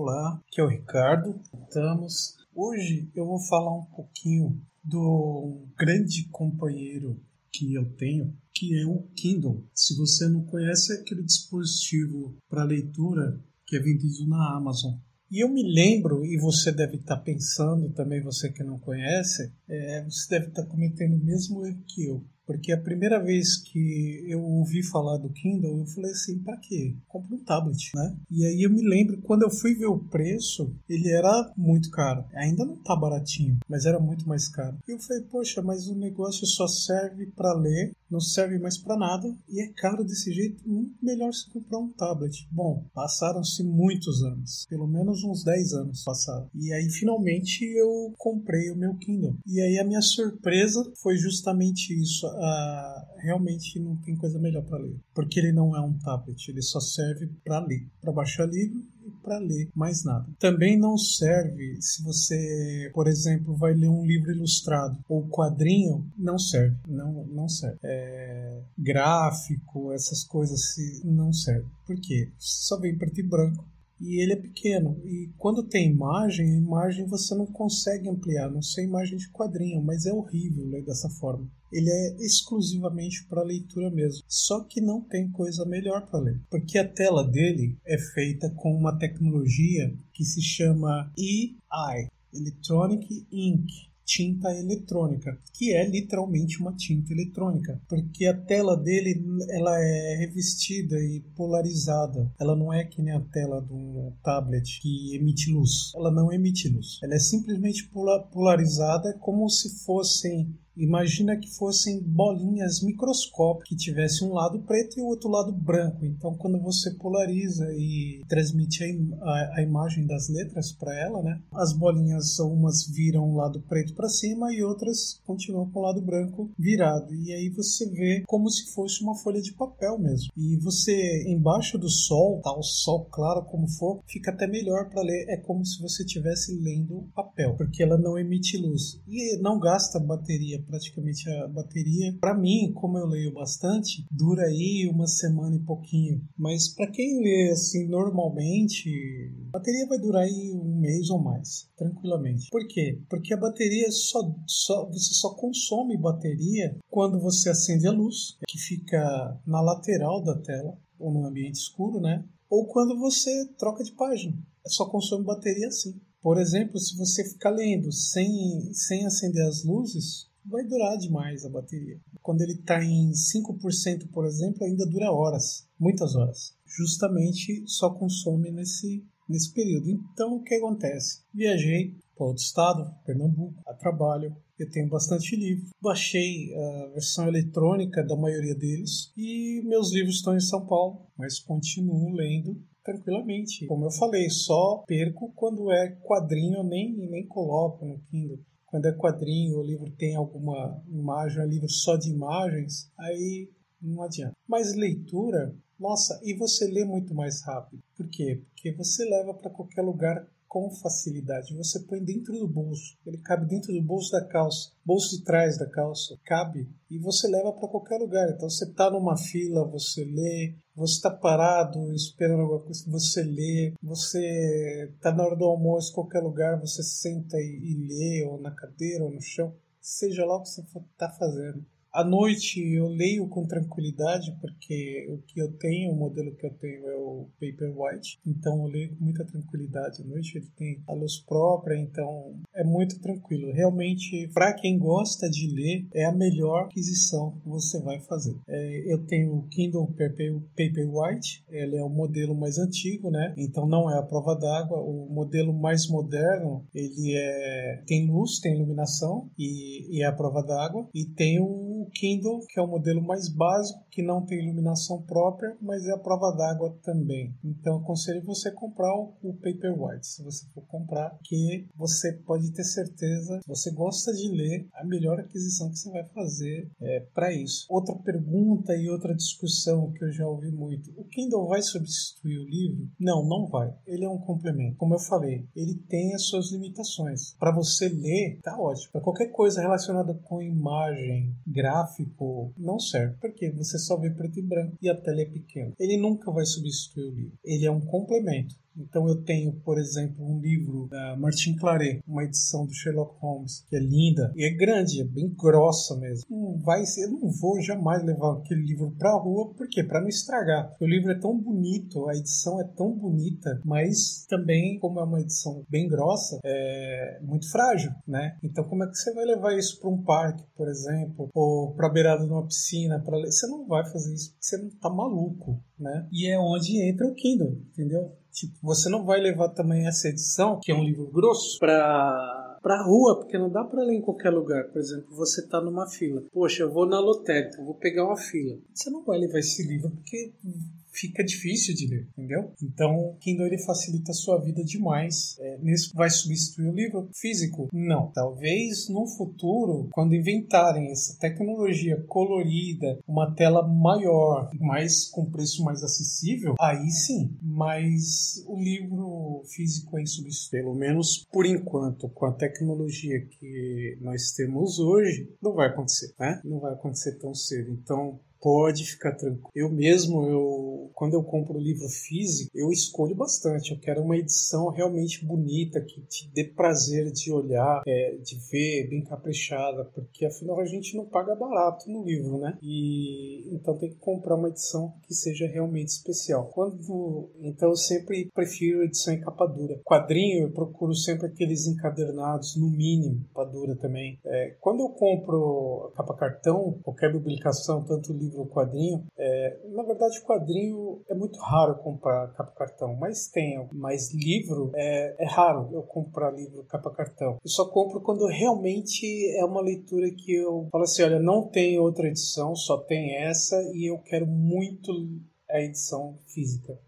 Olá, aqui é o Ricardo. Estamos. Hoje eu vou falar um pouquinho do grande companheiro que eu tenho, que é o Kindle. Se você não conhece, é aquele dispositivo para leitura que é vendido na Amazon. E eu me lembro, e você deve estar pensando também, você que não conhece, é, você deve estar cometendo o mesmo erro que eu. Porque a primeira vez que eu ouvi falar do Kindle, eu falei assim, para quê? Compre um tablet, né? E aí eu me lembro, quando eu fui ver o preço, ele era muito caro. Ainda não tá baratinho, mas era muito mais caro. E eu falei, poxa, mas o negócio só serve para ler, não serve mais para nada, e é caro desse jeito, melhor se comprar um tablet. Bom, passaram-se muitos anos, pelo menos uns 10 anos passaram. E aí finalmente eu comprei o meu Kindle. E aí a minha surpresa foi justamente isso uh, realmente não tem coisa melhor para ler. Porque ele não é um tablet, ele só serve para ler, para baixar livro para ler, mais nada. Também não serve se você, por exemplo, vai ler um livro ilustrado ou quadrinho, não serve, não, não serve. É, gráfico, essas coisas não serve. Por quê? Só vem preto e branco e ele é pequeno. E quando tem imagem, imagem você não consegue ampliar, não sei imagem de quadrinho, mas é horrível ler dessa forma. Ele é exclusivamente para leitura mesmo. Só que não tem coisa melhor para ler, porque a tela dele é feita com uma tecnologia que se chama EI, Electronic Ink tinta eletrônica, que é literalmente uma tinta eletrônica, porque a tela dele ela é revestida e polarizada. Ela não é que nem a tela do tablet que emite luz. Ela não emite luz. Ela é simplesmente polarizada como se fossem Imagina que fossem bolinhas microscópicas que tivessem um lado preto e o outro lado branco. Então, quando você polariza e transmite a, im a, a imagem das letras para ela, né, as bolinhas umas viram o lado preto para cima e outras continuam com o lado branco virado. E aí você vê como se fosse uma folha de papel mesmo. E você embaixo do sol, tá o sol claro como for, fica até melhor para ler. É como se você estivesse lendo papel, porque ela não emite luz e não gasta bateria praticamente a bateria. Para mim, como eu leio bastante, dura aí uma semana e pouquinho. Mas para quem lê assim normalmente, a bateria vai durar aí um mês ou mais, tranquilamente. Por quê? Porque a bateria só, só você só consome bateria quando você acende a luz, que fica na lateral da tela ou no ambiente escuro, né? Ou quando você troca de página. Só consome bateria assim. Por exemplo, se você ficar lendo sem, sem acender as luzes, vai durar demais a bateria. Quando ele está em 5%, por exemplo, ainda dura horas, muitas horas. Justamente só consome nesse, nesse período. Então, o que acontece? Viajei para outro estado, Pernambuco, a trabalho. Eu tenho bastante livro. Baixei a versão eletrônica da maioria deles e meus livros estão em São Paulo, mas continuo lendo tranquilamente. Como eu falei, só perco quando é quadrinho, nem, nem coloco no Kindle quando é quadrinho, o livro tem alguma imagem, é livro só de imagens, aí não adianta. Mas leitura, nossa, e você lê muito mais rápido. Por quê? Porque você leva para qualquer lugar com facilidade. Você põe dentro do bolso, ele cabe dentro do bolso da calça, bolso de trás da calça, cabe e você leva para qualquer lugar. Então você está numa fila, você lê, você está parado esperando alguma coisa, você lê, você está na hora do almoço, qualquer lugar, você senta e, e lê, ou na cadeira, ou no chão, seja lá o que você está fazendo. À noite eu leio com tranquilidade, porque o que eu tenho, o modelo que eu tenho é o Paperwhite, então eu leio com muita tranquilidade. À noite ele tem a luz própria, então é muito tranquilo. Realmente, para quem gosta de ler, é a melhor aquisição que você vai fazer. É, eu tenho o Kindle Paperwhite, ele é o modelo mais antigo, né? Então não é a prova d'água. O modelo mais moderno, ele é tem luz, tem iluminação e, e é a prova d'água. E tem o o Kindle, que é o modelo mais básico, que não tem iluminação própria, mas é a prova d'água também. Então, aconselho você comprar o Paperwhite, se você for comprar, que você pode ter certeza, se você gosta de ler, a melhor aquisição que você vai fazer é para isso. Outra pergunta e outra discussão que eu já ouvi muito: o Kindle vai substituir o livro? Não, não vai. Ele é um complemento. Como eu falei, ele tem as suas limitações. Para você ler, tá ótimo. Para qualquer coisa relacionada com imagem, gráfica, gráfico não serve, porque você só vê preto e branco e a tela é pequena. Ele nunca vai substituir o livro. Ele é um complemento Então eu tenho, por exemplo, um livro da Martin Claret, uma edição do Sherlock Holmes, que é linda e é grande, é bem grossa mesmo. Não vai ser, eu não vou jamais levar aquele livro pra rua, por quê? Pra não estragar. O livro é tão bonito, a edição é tão bonita, mas também, como é uma edição bem grossa, é muito frágil, né? Então como é que você vai levar isso para um parque, por exemplo, ou para beirada de uma piscina para ler? Você não vai fazer isso porque você não tá maluco, né? E é onde entra o Kindle, entendeu? Tipo, você não vai levar também essa edição, que é um livro grosso, para para rua, porque não dá para ler em qualquer lugar. Por exemplo, você tá numa fila. Poxa, eu vou na lotérica, vou pegar uma fila. Você não vai levar esse livro porque fica difícil de ler, entendeu? Então, Kindle ele facilita a sua vida demais. É, nisso vai substituir o livro físico? Não. Talvez no futuro, quando inventarem essa tecnologia colorida, uma tela maior, mais com preço mais acessível, aí sim. Mas o livro físico é insubstituível, pelo menos por enquanto, com a tecnologia que nós temos hoje, não vai acontecer, né? Não vai acontecer tão cedo. Então, Pode ficar tranquilo. Eu mesmo, eu quando eu compro livro físico, eu escolho bastante. Eu quero uma edição realmente bonita, que te dê prazer de olhar, é, de ver, bem caprichada, porque afinal a gente não paga barato no livro, né? E então tem que comprar uma edição que seja realmente especial. Quando então eu sempre prefiro edição em capa dura. Quadrinho eu procuro sempre aqueles encadernados, no mínimo, capa dura também. É, quando eu compro capa cartão, qualquer publicação, tanto livro livro ou quadrinho. É, na verdade, quadrinho é muito raro comprar capa cartão, mas tem. Mas livro é, é raro eu comprar livro capa cartão. Eu só compro quando realmente é uma leitura que eu falo assim: olha, não tem outra edição, só tem essa e eu quero muito a edição física.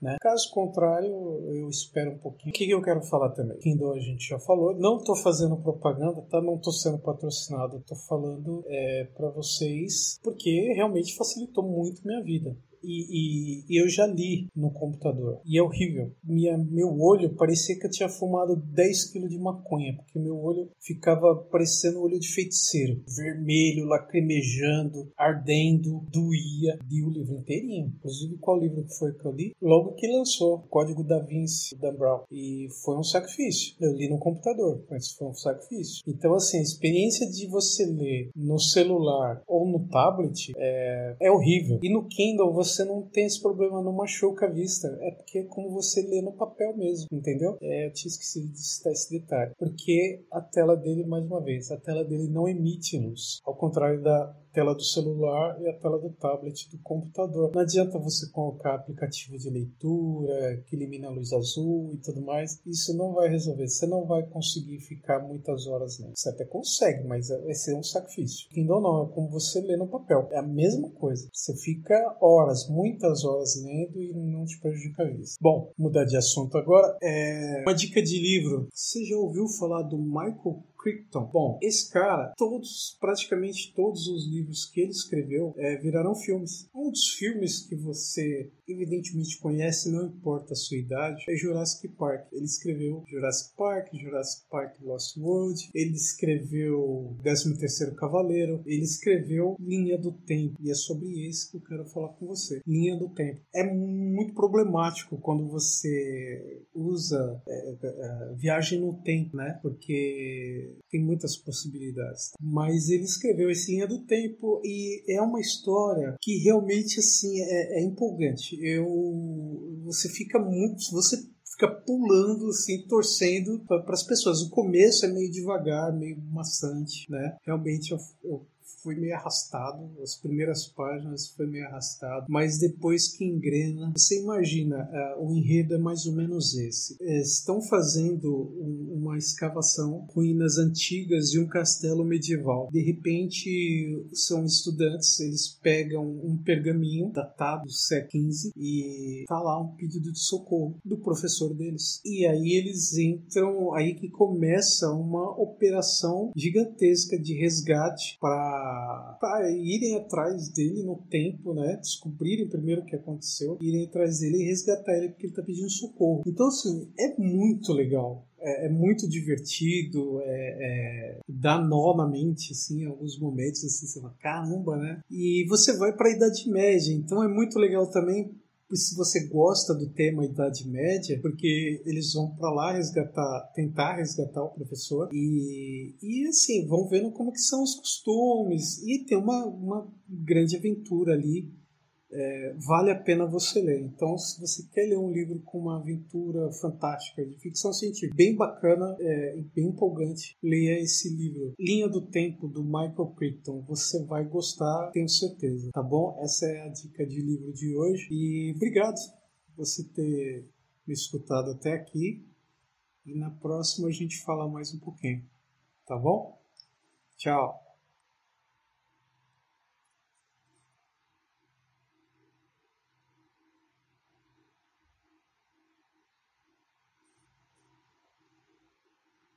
Né? Caso contrário, eu espero um pouquinho. O que eu quero falar também? Kindle a gente já falou. Não estou fazendo propaganda, tá? Não estou sendo patrocinado. Estou falando é, para vocês porque realmente facilitou muito minha vida e, e, eu já li no computador. E é horrível. Minha, meu olho parecia que eu tinha fumado 10 kg de maconha, porque meu olho ficava parecendo olho de feiticeiro. Vermelho, lacrimejando, ardendo, doía. Li o livro inteirinho. Inclusive, qual livro que foi que eu li? Logo que lançou, Código da Vinci, Dan Brown. E foi um sacrifício. Eu li no computador, mas foi um sacrifício. Então, assim, a experiência de você ler no celular ou no tablet é, é horrível. E no Kindle você você não tem esse problema, não machuca a vista. É porque é como você lê no papel mesmo, entendeu? É, eu tinha esquecido de citar esse detalhe. Porque a tela dele, mais uma vez, a tela dele não emite luz. Ao contrário da tela do celular e a tela do tablet do computador. Não adianta você colocar aplicativo de leitura que elimina a luz azul e tudo mais. Isso não vai resolver. Você não vai conseguir ficar muitas horas lendo. Você até consegue, mas vai ser um sacrifício. Kindle não, é como você lê no papel. É a mesma coisa. Você fica horas, muitas horas lendo e não te prejudica a vista. Bom, mudar de assunto agora. É... Uma dica de livro. Você já ouviu falar do Michael Crichton. Bom, esse cara, todos, praticamente todos os livros que ele escreveu é, viraram filmes. Um dos filmes que você evidentemente conhece, não importa a sua idade, é Jurassic Park. Ele escreveu Jurassic Park, Jurassic Park Lost World, ele escreveu 13º Cavaleiro, ele escreveu Linha do Tempo, e é sobre esse que eu quero falar com você. Linha do Tempo. É muito problemático quando você usa é, é, viagem no tempo, né? Porque tem muitas possibilidades. Mas ele escreveu esse Linha do Tempo e é uma história que realmente assim é, é empolgante. Eu, você fica muito, você fica pulando assim, torcendo para as pessoas. O começo é meio devagar, meio maçante, né? Realmente eu, eu foi meio arrastado, as primeiras páginas foi meio arrastado, mas depois que engrena, você imagina, uh, o enredo é mais ou menos esse. estão fazendo um, uma escavação, ruínas antigas de um castelo medieval. De repente, são estudantes, eles pegam um pergaminho datado do século XV e tá lá um pedido de socorro do professor deles. E aí eles entram, aí que começa uma operação gigantesca de resgate para para irem atrás dele no tempo, né? Descobrirem primeiro o que aconteceu, irem atrás dele e resgatar ele porque ele tá pedindo socorro. Então, assim, é muito legal. É, é muito divertido, é, é, dá nó na mente, assim, em alguns momentos, assim, você fala, caramba, né? E você vai para a Idade Média, então é muito legal também se você gosta do tema Idade Média, porque eles vão para lá resgatar, tentar resgatar o professor e, e assim, vão vendo como que são os costumes. E tem uma, uma grande aventura ali é, vale a pena você ler. Então, se você quer ler um livro com uma aventura fantástica de ficção científica, bem bacana é, e bem empolgante, leia esse livro. Linha do Tempo, do Michael Crichton. Você vai gostar, tenho certeza. Tá bom? Essa é a dica de livro de hoje. E obrigado por você ter me escutado até aqui. E na próxima a gente fala mais um pouquinho. Tá bom? Tchau.